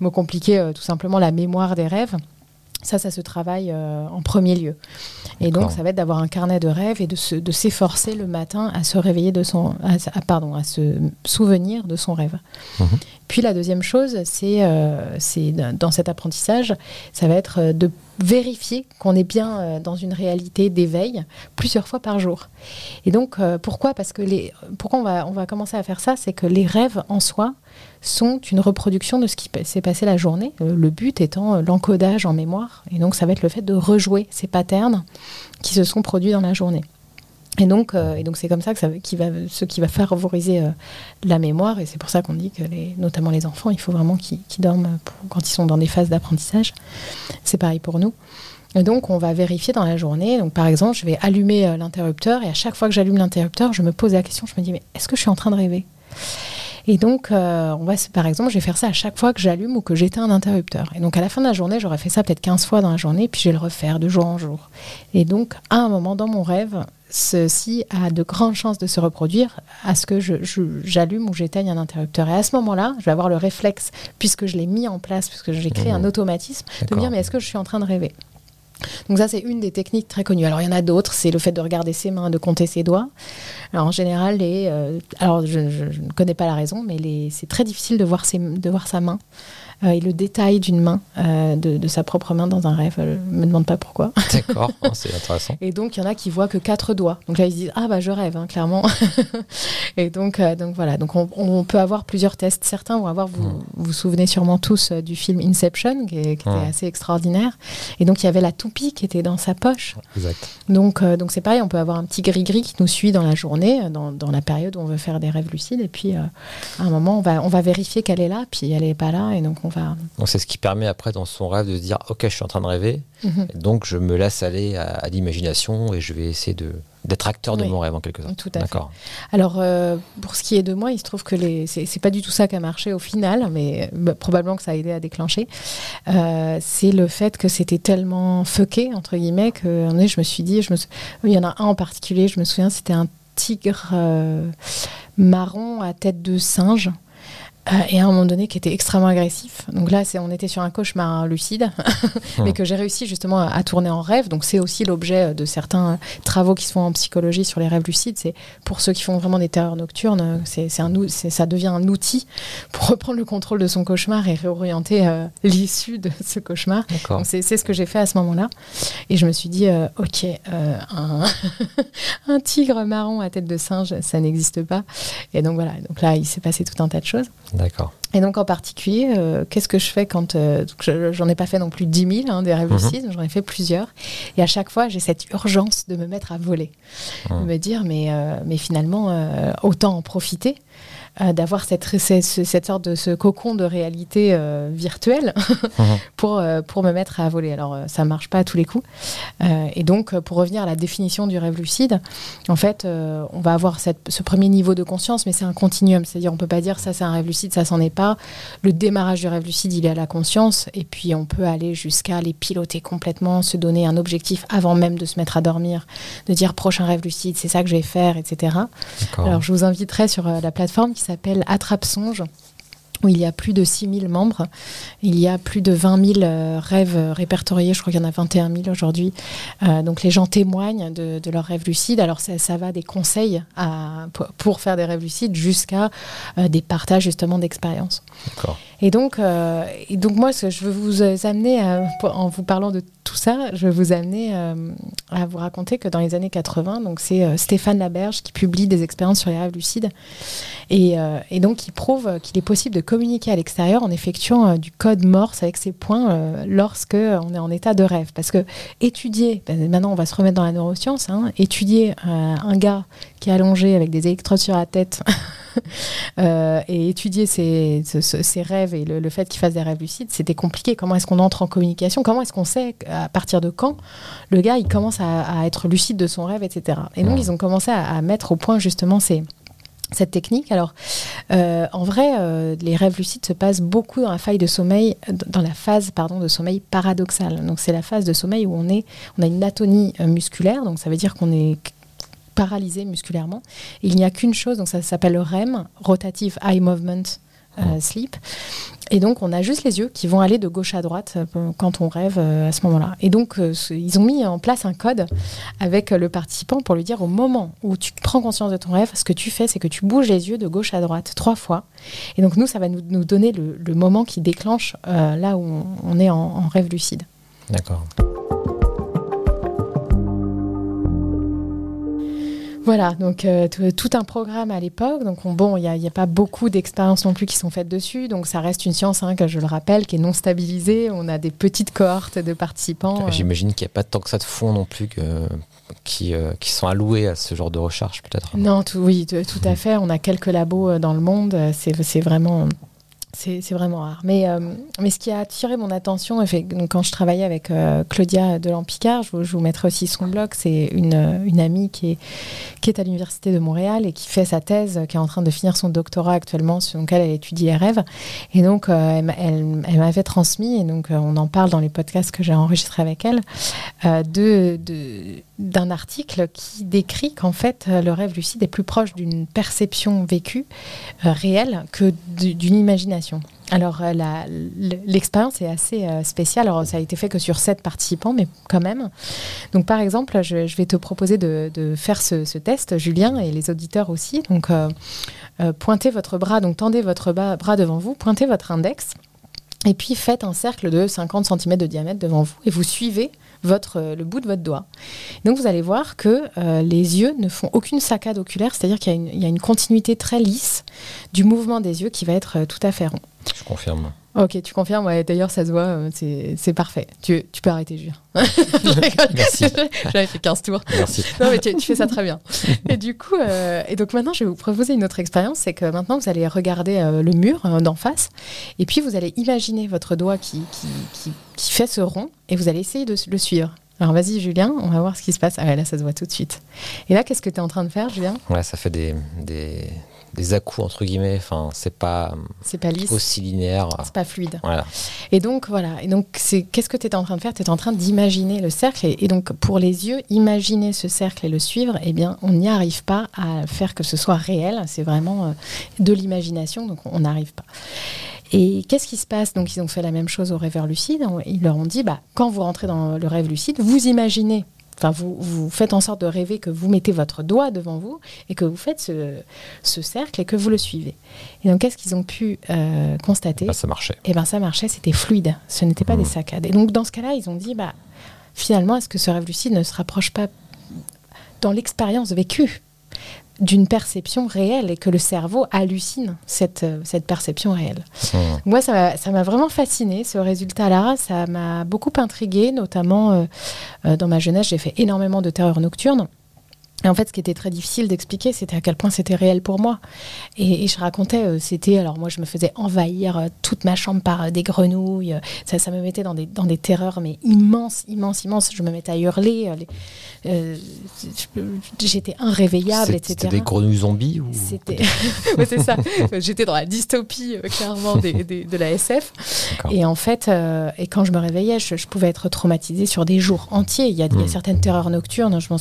mots compliqués, tout simplement la mémoire des rêves. Ça, ça se travaille en premier lieu. Et donc, ça va être d'avoir un carnet de rêves et de, s'efforcer le matin à se réveiller de son, pardon, à se souvenir de son rêve. Mhm. Puis la deuxième chose, c'est dans cet apprentissage, ça va être de vérifier qu'on est bien euh, dans une réalité d'éveil plusieurs fois par jour. Et donc, euh, pourquoi? Parce que les, pourquoi on va, on va commencer à faire ça? C'est que les rêves en soi sont une reproduction de ce qui s'est passé la journée, euh, le but étant l'encodage en mémoire. Et donc, ça va être le fait de rejouer ces patterns qui se sont produits dans la journée. Et donc, euh, c'est comme ça que ça va, ce qui va favoriser euh, la mémoire. Et c'est pour ça qu'on dit que, notamment les enfants, il faut vraiment qu'ils dorment quand ils sont dans des phases d'apprentissage. C'est pareil pour nous. Et donc, on va vérifier dans la journée. Donc, par exemple, je vais allumer euh, l'interrupteur et à chaque fois que j'allume l'interrupteur, je me pose la question, je me dis, mais est-ce que je suis en train de rêver? Et donc, on va, par exemple, je vais faire ça à chaque fois que j'allume ou que j'éteins un interrupteur. Et donc, à la fin de la journée, j'aurais fait ça peut-être 15 fois dans la journée, puis je vais le refaire de jour en jour. Et donc, à un moment dans mon rêve, ceci a de grandes chances de se reproduire à ce que j'allume ou j'éteigne un interrupteur. Et à ce moment-là, je vais avoir le réflexe, puisque je l'ai mis en place, puisque j'ai créé un mmh. automatisme, de me dire mais est-ce que je suis en train de rêver? Donc ça, c'est une des techniques très connues. Alors il y en a d'autres, c'est le fait de regarder ses mains, de compter ses doigts. Alors en général, les, euh, alors je, ne connais pas la raison, mais c'est très difficile de voir, ses, de voir sa main euh, et le détail d'une main, euh, de, sa propre main dans un rêve. Je ne me demande pas pourquoi. D'accord, oh, c'est intéressant. Et donc, il y en a qui voient que quatre doigts. Donc là, ils se disent Ah, bah, je rêve, hein, clairement. et donc, euh, donc, voilà. Donc, on, peut avoir plusieurs tests. Certains vont avoir, vous hmm. vous, souvenez sûrement tous du film Inception, qui, était hmm. assez extraordinaire. Et donc, il y avait la toupie qui était dans sa poche. Exact. Donc, donc c'est pareil, on peut avoir un petit gris-gris qui nous suit dans la journée, dans, dans, la période où on veut faire des rêves lucides. Et puis, à un moment, on va, on va vérifier qu'elle est là, puis elle n'est pas là. Et donc, donc c'est ce qui permet après dans son rêve de se dire ok je suis en train de rêver, mhm. donc je me laisse aller à, l'imagination et je vais essayer de d'être acteur de mon rêve en quelque sorte. Tout à fait. Alors euh, pour ce qui est de moi, il se trouve que les c'est pas du tout ça qui a marché au final, mais bah, probablement que ça a aidé à déclencher. Euh, c'est le fait que c'était tellement fucké entre guillemets que je me suis dit, je me il y en a un en particulier, je me souviens, c'était un tigre euh, marron à tête de singe. Euh, et à un moment donné qui était extrêmement agressif. Donc là, c'est, on était sur un cauchemar lucide, mais que j'ai réussi justement à, tourner en rêve. Donc c'est aussi l'objet de certains travaux qui se font en psychologie sur les rêves lucides. C'est pour ceux qui font vraiment des terreurs nocturnes, c'est, ça devient un outil pour reprendre le contrôle de son cauchemar et réorienter euh, l'issue de ce cauchemar. C'est, c'est ce que j'ai fait à ce moment-là. Et je me suis dit, euh, ok, un, un tigre marron à tête de singe, ça n'existe pas. Et donc voilà. Donc là, il s'est passé tout un tas de choses. D'accord. Et donc en particulier, euh, qu'est-ce que je fais quand euh, j'en ai pas fait non plus 10 000 hein, des rêves mhm. j'en ai fait plusieurs. Et à chaque fois, j'ai cette urgence de me mettre à voler, de mhm. me dire mais euh, mais finalement autant en profiter. Euh, d'avoir cette, cette, sorte de ce cocon de réalité euh, virtuelle mhm. pour, euh, pour me mettre à voler. Alors, ça marche pas à tous les coups. et donc, pour revenir à la définition du rêve lucide, en fait, on va avoir cette, ce premier niveau de conscience, mais c'est un continuum. C'est-à-dire, on peut pas dire ça, c'est un rêve lucide, ça, s'en est pas. Le démarrage du rêve lucide, il est à la conscience. Et puis, on peut aller jusqu'à les piloter complètement, se donner un objectif avant même de se mettre à dormir, de dire prochain rêve lucide, c'est ça que je vais faire, etc. Alors, je vous inviterai sur la plateforme qui s'appelle Attrape Songe où il y a plus de 6000 membres. Il y a plus de 20 000 euh, rêves répertoriés. Je crois qu'il y en a 21 000 aujourd'hui. Euh, donc les gens témoignent de, leurs rêves lucides. Alors ça, va des conseils pour faire des rêves lucides jusqu'à euh, des partages justement d'expériences. Et donc, euh, et donc moi, ce que je veux vous amener, en vous parlant de tout ça, je veux vous amener euh, à vous raconter que dans les années 80, donc c'est euh, Stéphane Laberge qui publie des expériences sur les rêves lucides. Et, et donc, il prouve qu'il est possible de communiquer à l'extérieur en effectuant du code Morse avec ses points lorsque on est en état de rêve. Parce que étudier, ben, maintenant on va se remettre dans la neuroscience, hein, étudier un gars qui est allongé avec des électrodes sur la tête euh, et étudier ses, rêves et le, le fait qu'il fasse des rêves lucides, c'était compliqué. Comment est-ce qu'on entre en communication? Comment est-ce qu'on sait à partir de quand le gars il commence à, à être lucide de son rêve, etc. Et donc Ouais. ils ont commencé à, à mettre au point justement ces cette technique. Alors, euh, en vrai, euh, les rêves lucides se passent beaucoup dans la faille de sommeil, dans la phase pardon de sommeil paradoxal. Donc, c'est la phase de sommeil où on est, on a une atonie euh, musculaire. Donc, ça veut dire qu'on est paralysé musculairement. Il n'y a qu'une chose. Donc, ça s'appelle le REM, Rotative Eye Movement euh, Sleep. Et donc, on a juste les yeux qui vont aller de gauche à droite euh, quand on rêve euh, à ce moment-là. Et donc, ils ont mis en place un code avec le participant pour lui dire au moment où tu prends conscience de ton rêve, ce que tu fais, c'est que tu bouges les yeux de gauche à droite trois fois. Et donc, nous, ça va nous, nous donner le, le moment qui déclenche là où on, on est en, en rêve lucide. D'accord. Voilà, donc euh, tout, un programme à l'époque. Donc on- bon, il n'y a, pas beaucoup d'expériences non plus qui sont faites dessus. Donc ça reste une science, hein, que je le rappelle, qui est non stabilisée. On a des petites cohortes de participants. euh, J'imagine qu'il n'y a pas tant que ça de fonds non plus que, qui, euh, qui sont alloués à ce genre de recherche, peut-être. Non, tout, oui, tout à fait. On a quelques labos dans le monde. C'est vraiment. C'est vraiment rare. Mais, euh, mais ce qui a attiré mon attention, quand je travaillais avec euh, Claudia Delan-Picard, je, vous- je vous mettrai aussi son blog, c'est une, une amie qui est, qui est à l'Université de Montréal et qui fait sa thèse, euh, qui est en train de finir son doctorat actuellement, sur lequel elle étudie les rêves. Et donc, elle, elle- m'avait transmis, et donc on en parle dans les podcasts que j'ai enregistrés avec elle, de- de- d'un article qui décrit qu'en fait, le rêve lucide est plus proche d'une perception vécue réelle que d'une imagination. Alors, euh, l'expérience est assez euh, spéciale. Alors, ça a été fait que sur sept participants, mais quand même. Donc, par exemple, je, vais te proposer de, faire ce, test, Julien, et les auditeurs aussi. Donc, euh, pointez votre bras, donc tendez votre bras devant vous, pointez votre index. Et puis faites un cercle de 50 cm de diamètre devant vous et vous suivez euh, le bout de votre doigt. Donc vous allez voir que euh, les yeux ne font aucune saccade oculaire, c'est-à-dire qu'il y, a une- il y a une continuité très lisse du mouvement des yeux qui va être euh, tout à fait rond. Je confirme. Ok, tu confirmes, ouais, d'ailleurs ça se voit, euh, c'est c'est parfait. Tu, tu peux arrêter, Julien. Merci. J'avais fait 15 tours. Merci. Non, mais tu, tu fais ça très bien. Et du coup, euh, et donc maintenant, je vais vous proposer une autre expérience, c'est que maintenant, vous allez regarder euh, le mur euh, d'en face, et puis vous allez imaginer votre doigt qui, qui, qui, qui fait ce rond, et vous allez essayer de le suivre. Alors vas-y, Julien, on va voir ce qui se passe. Ah ouais, là, ça se voit tout de suite. Et là, qu'est-ce que tu es en train de faire, Julien? Ouais, ça fait des, des, des à-coups, entre guillemets. Enfin, c'est pas C'est pas lisse, aussi linéaire. c'est pas fluide. Voilà. Et donc voilà, et donc c'est qu'est-ce que tu étais en train de faire? Tu étais en train d'imaginer le cercle et, et donc pour les yeux, imaginer ce cercle et le suivre, eh bien on n'y arrive pas à faire que ce soit réel, c'est vraiment euh, de l'imagination, donc on n'arrive pas. Et qu'est-ce qui se passe? Donc ils ont fait la même chose aux rêveurs lucides, ils leur ont dit bah quand vous rentrez dans le rêve lucide, vous imaginez Enfin, vous, vous faites en sorte de rêver que vous mettez votre doigt devant vous et que vous faites ce, ce cercle et que vous le suivez. Et donc, qu'est-ce qu'ils ont pu euh, constater? Là, ça marchait. et ben ça marchait, c'était fluide. Ce n'était pas des saccades. Et donc dans ce cas-là, ils ont dit bah finalement est-ce que ce rêve lucide ne se rapproche pas dans l'expérience vécue? D'une perception réelle et que le cerveau hallucine cette, euh, cette perception réelle. Mmh. Moi, ça m'a- ça m'a vraiment fasciné ce résultat-là. Ça m'a beaucoup intrigué, notamment euh, euh, dans ma jeunesse, j'ai fait énormément de terreur nocturne. Et en fait, ce qui était très difficile d'expliquer, c'était à quel point c'était réel pour moi. Et, et je racontais, euh, c'était, alors moi, je me faisais envahir euh, toute ma chambre par euh, des grenouilles. Ça, ça me mettait dans des, dans des terreurs, mais immenses, immenses, immenses. Je me mettais à hurler. J'étais inréveillable, etc. C'était des grenouilles zombies ou C'était, Ouais, c'est ça. J'étais dans la dystopie clairement des- des- de la SF. Et en fait, et quand je me réveillais, je, je pouvais être traumatisée sur des jours entiers. Il y a, il y a Mm. certaines terreurs nocturnes. Je m'en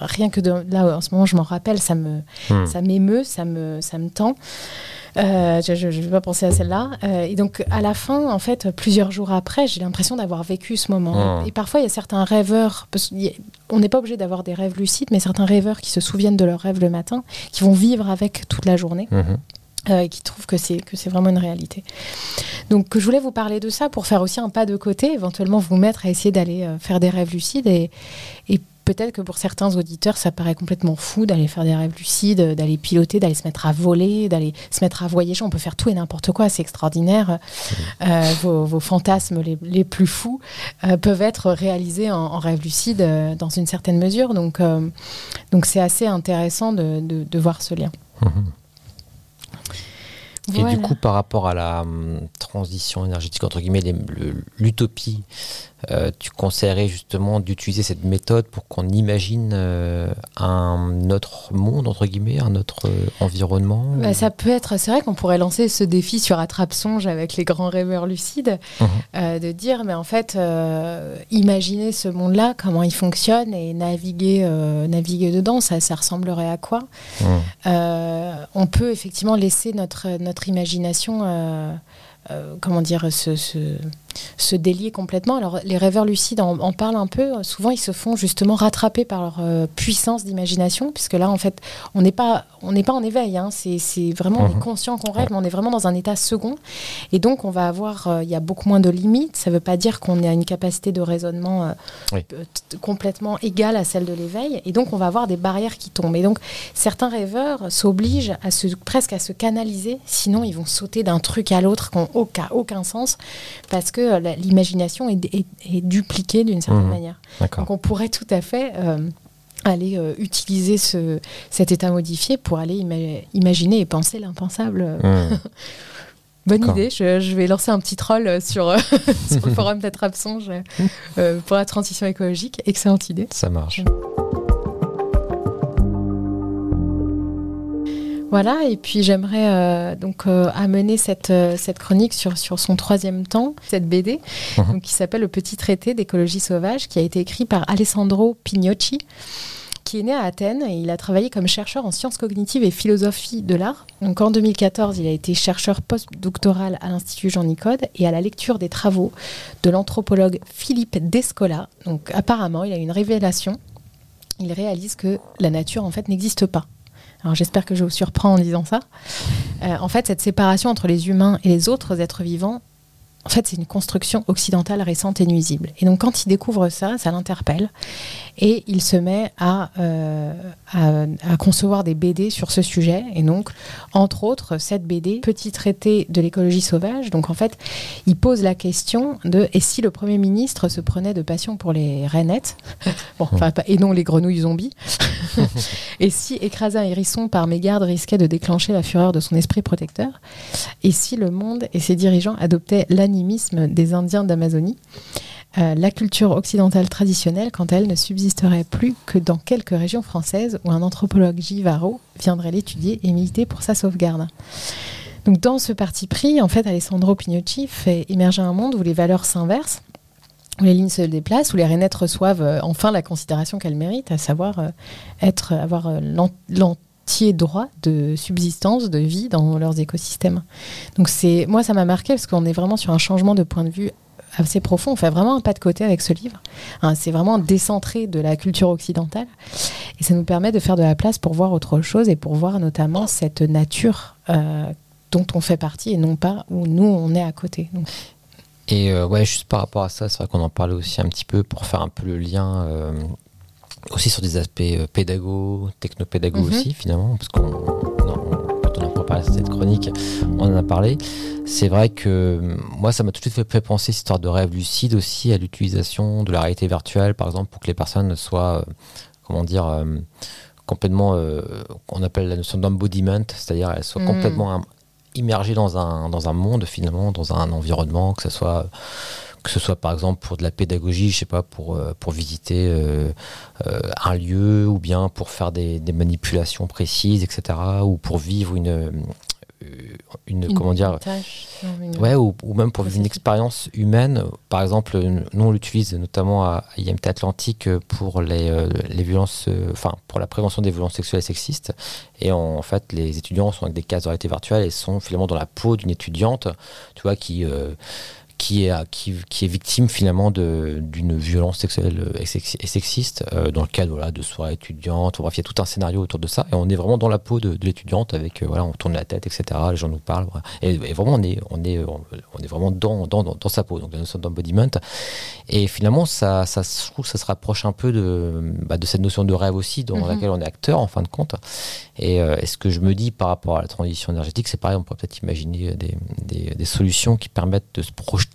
rien que de, là en ce moment, je m'en rappelle, ça me, Hmm. ça m'émeut, ça me, ça me tend. Euh, je ne vais pas penser à celle-là. Euh, et donc, à la fin, en fait, plusieurs jours après, j'ai l'impression d'avoir vécu ce moment. Hmm. Et parfois, il y a certains rêveurs, on n'est pas obligé d'avoir des rêves lucides, mais certains rêveurs qui se souviennent de leurs rêves le matin, qui vont vivre avec toute la journée Mhm. euh, et qui trouvent que c'est que c'est vraiment une réalité. Donc je voulais vous parler de ça pour faire aussi un pas de côté, éventuellement vous mettre à essayer d'aller euh, faire des rêves lucides et, et peut-être que pour certains auditeurs, ça paraît complètement fou d'aller faire des rêves lucides, d'aller piloter, d'aller se mettre à voler, d'aller se mettre à voyager. On peut faire tout et n'importe quoi, c'est extraordinaire. Euh, vos, fantasmes les, plus fous euh, peuvent être réalisés en, rêve lucide euh, dans une certaine mesure. Donc, donc c'est assez intéressant de, voir ce lien. Et du coup, par rapport à la hum, transition énergétique, entre guillemets, l'utopie euh, tu conseillerais justement d'utiliser cette méthode pour qu'on imagine euh, un autre monde, entre guillemets, un autre euh, environnement bah, Ça peut être, c'est vrai qu'on pourrait lancer ce défi sur Attrape-Songe avec les grands rêveurs lucides, mhm. de dire, mais en fait, imaginer ce monde-là, comment il fonctionne et naviguer, naviguer dedans, ça, ça ressemblerait à quoi? Mhm. On peut effectivement laisser notre, notre imagination euh, comment dire, se, délier complètement. Alors, les rêveurs lucides en, parlent un peu. Souvent, ils se font justement rattraper par leur euh, puissance d'imagination, puisque là, en fait, on n'est pas, on n'est pas en éveil. Hein. C'est, vraiment, on est mhm. conscient qu'on rêve, mais on est vraiment dans un état second. Et donc, on va avoir, euh, il y a beaucoup moins de limites. Ça ne veut pas dire qu'on a une capacité de raisonnement complètement égale à celle de l'éveil. Et donc, on va avoir des barrières qui tombent. Et donc, certains rêveurs s'obligent à se, presque à se canaliser, sinon ils vont sauter d'un truc à l'autre qu'on aucun, aucun sens parce que euh, l'imagination est, est, dupliquée d'une certaine mmh. manière. Donc on pourrait tout à fait euh, aller euh, utiliser ce, cet état modifié pour aller imaginer et penser l'impensable. Mmh. Bonne idée, je, vais lancer un petit troll sur, sur le forum d'être absent pour la transition écologique. Excellente idée. Ça marche. Voilà, et puis j'aimerais euh, donc euh, amener cette, euh, cette chronique sur, sur son troisième temps, cette BD, mhm. qui s'appelle Le Petit Traité d'écologie sauvage, qui a été écrit par Alessandro Pignocci, qui est né à Athènes et il a travaillé comme chercheur en sciences cognitives et philosophie de l'art. Donc en 2014, il a été chercheur post-doctoral à l'Institut Jean Nicode et à la lecture des travaux de l'anthropologue Philippe Descola. Donc apparemment, il a une révélation. Il réalise que la nature en fait n'existe pas alors j'espère que je vous surprends en disant ça. Euh, en fait, cette séparation entre les humains et les autres êtres vivants en fait, c'est une construction occidentale récente et nuisible. Et donc, quand il découvre ça, ça l'interpelle. Et il se met à, euh, concevoir des BD sur ce sujet. Et donc, entre autres, cette BD, Petit traité de l'écologie sauvage. Donc, en fait, il pose la question de et si le Premier ministre se prenait de passion pour les rainettes Et non les grenouilles zombies Et si écraser un hérisson par mégarde risquait de déclencher la fureur de son esprit protecteur Et si le monde et ses dirigeants adoptaient la des Indiens d'Amazonie. Euh, la culture occidentale traditionnelle, quant à elle, ne subsisterait plus que dans quelques régions françaises où un anthropologue Givaro viendrait l'étudier et militer pour sa sauvegarde. Donc, dans ce parti pris, en fait, Alessandro Pignocci fait émerger un monde où les valeurs s'inversent, où les lignes se déplacent, où les rainettes reçoivent euh, enfin la considération qu'elles méritent, à savoir euh, être, avoir droit de subsistance, de vie dans leurs écosystèmes. Donc c'est, moi, ça m'a marqué parce qu'on est vraiment sur un changement de point de vue assez profond. On fait vraiment un pas de côté avec ce livre. Hein, c'est vraiment décentré de la culture occidentale. Et ça nous permet de faire de la place pour voir autre chose et pour voir notamment cette nature euh, dont on fait partie et non pas où nous, on est à côté. Et euh, ouais, juste par rapport à ça, c'est vrai qu'on en parlait aussi un petit peu pour faire un peu le lien euh, aussi sur des aspects euh, pédago, technopédago mhm. aussi finalement, parce qu'on quand on a préparé cette chronique, on en a parlé. C'est vrai que moi, ça m'a tout de suite fait penser, cette histoire de rêve lucide aussi, à l'utilisation de la réalité virtuelle, par exemple, pour que les personnes soient, euh, comment dire, euh, complètement, qu'on appelle la notion d'embodiment, c'est-à-dire elles soient mhm. complètement immergées dans un, dans un monde finalement, dans un environnement, que ce soit que ce soit par exemple pour de la pédagogie, je sais pas, pour, euh, pour visiter euh, euh, un lieu ou bien pour faire des, manipulations précises, etc. ou pour vivre une, une, comment dire ouais ou, même pour vivre une expérience humaine par exemple nous on l'utilise notamment à IMT Atlantique pour les, les violences enfin pour la prévention des violences sexuelles et sexistes et en, fait les étudiants sont avec des cases de réalité virtuelle et sont finalement dans la peau d'une étudiante tu vois qui qui est, qui, qui est victime finalement d'une violence sexuelle et sexiste dans le cadre voilà, de soirées étudiantes. Bref, il y a tout un scénario autour de ça et on est vraiment dans la peau de, l'étudiante avec voilà, on tourne la tête, etc. Les gens nous parlent et, vraiment on est, on est, on est vraiment dans, dans, dans, sa peau, donc la notion d'embodiment. Et finalement, ça, ça, je trouve que ça se rapproche un peu de, bah, de cette notion de rêve aussi, dans mhm. laquelle on est acteur en fin de compte. Et, euh, ce que je me dis par rapport à la transition énergétique, c'est pareil, on pourrait peut-être imaginer des, des, des, solutions qui permettent de se projeter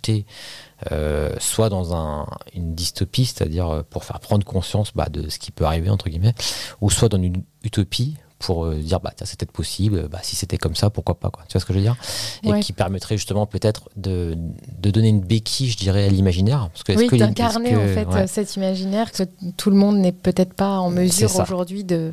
euh, soit dans un, une dystopie, c'est-à-dire euh, pour faire prendre conscience bah, de ce qui peut arriver, entre guillemets, ou soit dans une utopie pour dire bah c'est peut-être possible bah, si c'était comme ça pourquoi pas quoi. Tu vois ce que je veux dire? Et qui permettrait justement peut-être de, de, donner une béquille je dirais à l'imaginaire parce que oui d'incarner en fait cet imaginaire que tout le monde n'est peut-être pas en mesure aujourd'hui de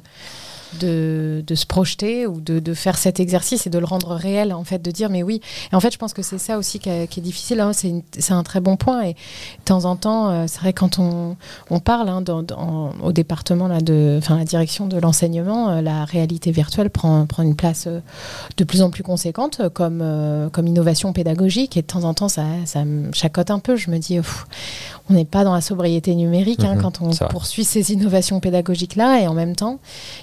de, de, se projeter ou de, de, faire cet exercice et de le rendre réel, en fait, de dire mais oui. Et en fait, je pense que c'est ça aussi qui, est difficile. Hein. C'est un très bon point. Et de temps en temps, euh, c'est vrai, quand on, on parle hein, dans, au département, là, de, enfin, la direction de l'enseignement, euh, la réalité virtuelle prend, prend une place euh, de plus en plus conséquente comme, comme innovation pédagogique. Et de temps en temps, ça, ça me chacote un peu. Je me dis, on n'est pas dans la sobriété numérique hein, mhm. quand on poursuit ces innovations pédagogiques-là. Et en même temps,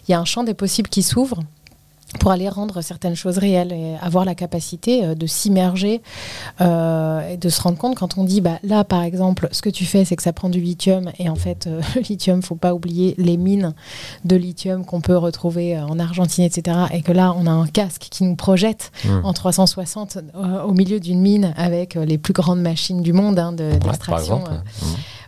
il y a un champ des possibles qui s'ouvre pour aller rendre certaines choses réelles et avoir la capacité euh, de s'immerger euh, et de se rendre compte quand on dit bah, là par exemple ce que tu fais c'est que ça prend du lithium et en fait euh, le lithium faut pas oublier les mines de lithium qu'on peut retrouver en Argentine etc et que là on a un casque qui nous projette mmh. en 360 au milieu d'une mine avec les plus grandes machines du monde hein, d'extraction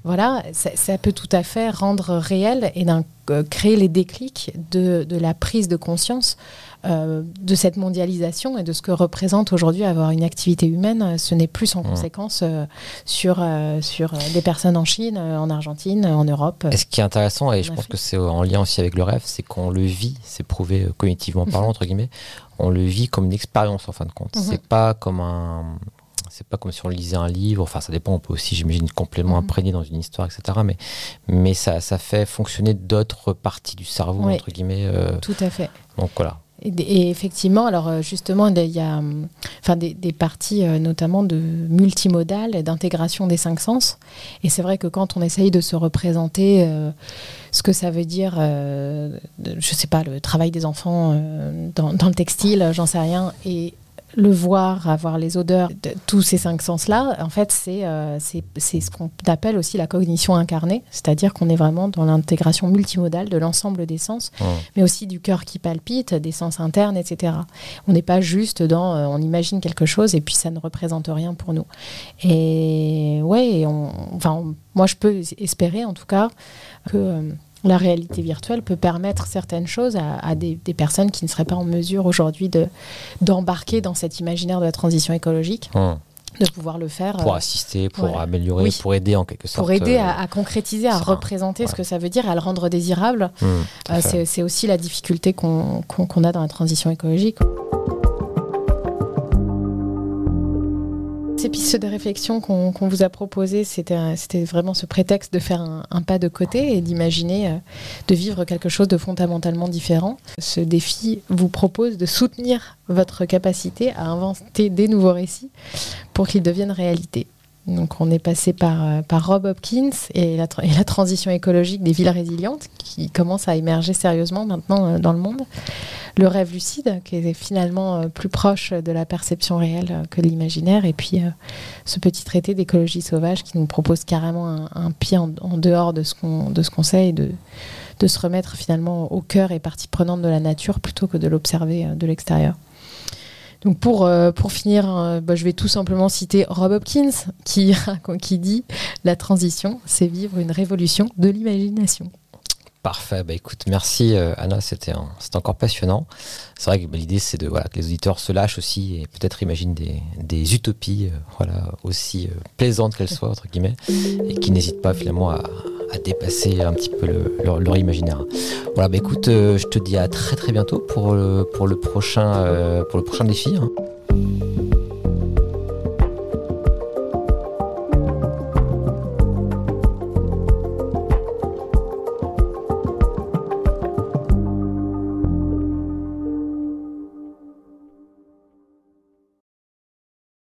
voilà, ça, peut tout à fait rendre réel et euh, créer les déclics de, la prise de conscience euh, de cette mondialisation et de ce que représente aujourd'hui avoir une activité humaine. Ce n'est plus sans conséquence euh, sur, sur des personnes en Chine, en Argentine, en Europe. Et ce qui est intéressant, et je pense que c'est en lien aussi avec le rêve, c'est qu'on le vit, c'est prouvé cognitivement parlant, entre guillemets, on le vit comme une expérience en fin de compte. Mhm. C'est pas comme un c'est pas comme si on lisait un livre. Enfin, ça dépend. On peut aussi, j'imagine, complètement mhm. imprégner dans une histoire, etc. Mais, mais ça, ça fait fonctionner d'autres parties du cerveau, entre guillemets. Euh, tout à fait. Donc voilà. Et, effectivement, alors euh, justement, il y a enfin, des, des parties euh, notamment de multimodal d'intégration des cinq sens. Et c'est vrai que quand on essaye de se représenter ce que ça veut dire, je ne sais pas, le travail des enfants dans, dans, le textile, j'en sais rien, et le voir, avoir les odeurs, de, tous ces cinq sens-là, en fait, c'est euh, ce qu'on appelle aussi la cognition incarnée, c'est-à-dire qu'on est vraiment dans l'intégration multimodale de l'ensemble des sens, mais aussi du cœur qui palpite, des sens internes, etc. On n'est pas juste dans euh, on imagine quelque chose et puis ça ne représente rien pour nous. Et ouais, enfin, moi je peux espérer en tout cas que. Euh, la réalité virtuelle peut permettre certaines choses à, des, personnes qui ne seraient pas en mesure aujourd'hui d'embarquer dans cet imaginaire de la transition écologique. Hum. De pouvoir le faire. Pour euh, assister, pour améliorer, pour aider en quelque sorte. Pour aider à, euh, concrétiser, à représenter ce que ça veut dire, à le rendre désirable. Hum, euh, c'est aussi la difficulté qu'on a dans la transition écologique. Ces pistes de réflexion qu'on vous a proposées, c'était vraiment ce prétexte de faire un, pas de côté et d'imaginer euh, de vivre quelque chose de fondamentalement différent. Ce défi vous propose de soutenir votre capacité à inventer des nouveaux récits pour qu'ils deviennent réalité. On est passé par, euh, Rob Hopkins et la, transition écologique des villes résilientes qui commence à émerger sérieusement maintenant euh, dans le monde. Le rêve lucide qui est finalement euh, plus proche de la perception réelle que l'imaginaire. Et puis ce petit traité d'écologie sauvage qui nous propose carrément un, pied en, dehors de ce qu'on sait et de, de se remettre finalement au cœur et partie prenante de la nature plutôt que de l'observer de l'extérieur. Donc pour, euh, pour finir, euh, bah, je vais tout simplement citer Rob Hopkins qui, qui dit La transition, c'est vivre une révolution de l'imagination. Parfait, bah écoute, merci euh, Anna, c'était encore passionnant. C'est vrai que bah, l'idée c'est de voilà, que les auditeurs se lâchent aussi et peut-être imaginent des, des utopies voilà, aussi plaisantes qu'elles soient, entre guillemets, et qui n'hésitent pas finalement à, à dépasser un petit peu leur, imaginaire. Voilà, bah écoute, euh, je te dis à très très bientôt pour, le, le, euh, le prochain défi. Hein.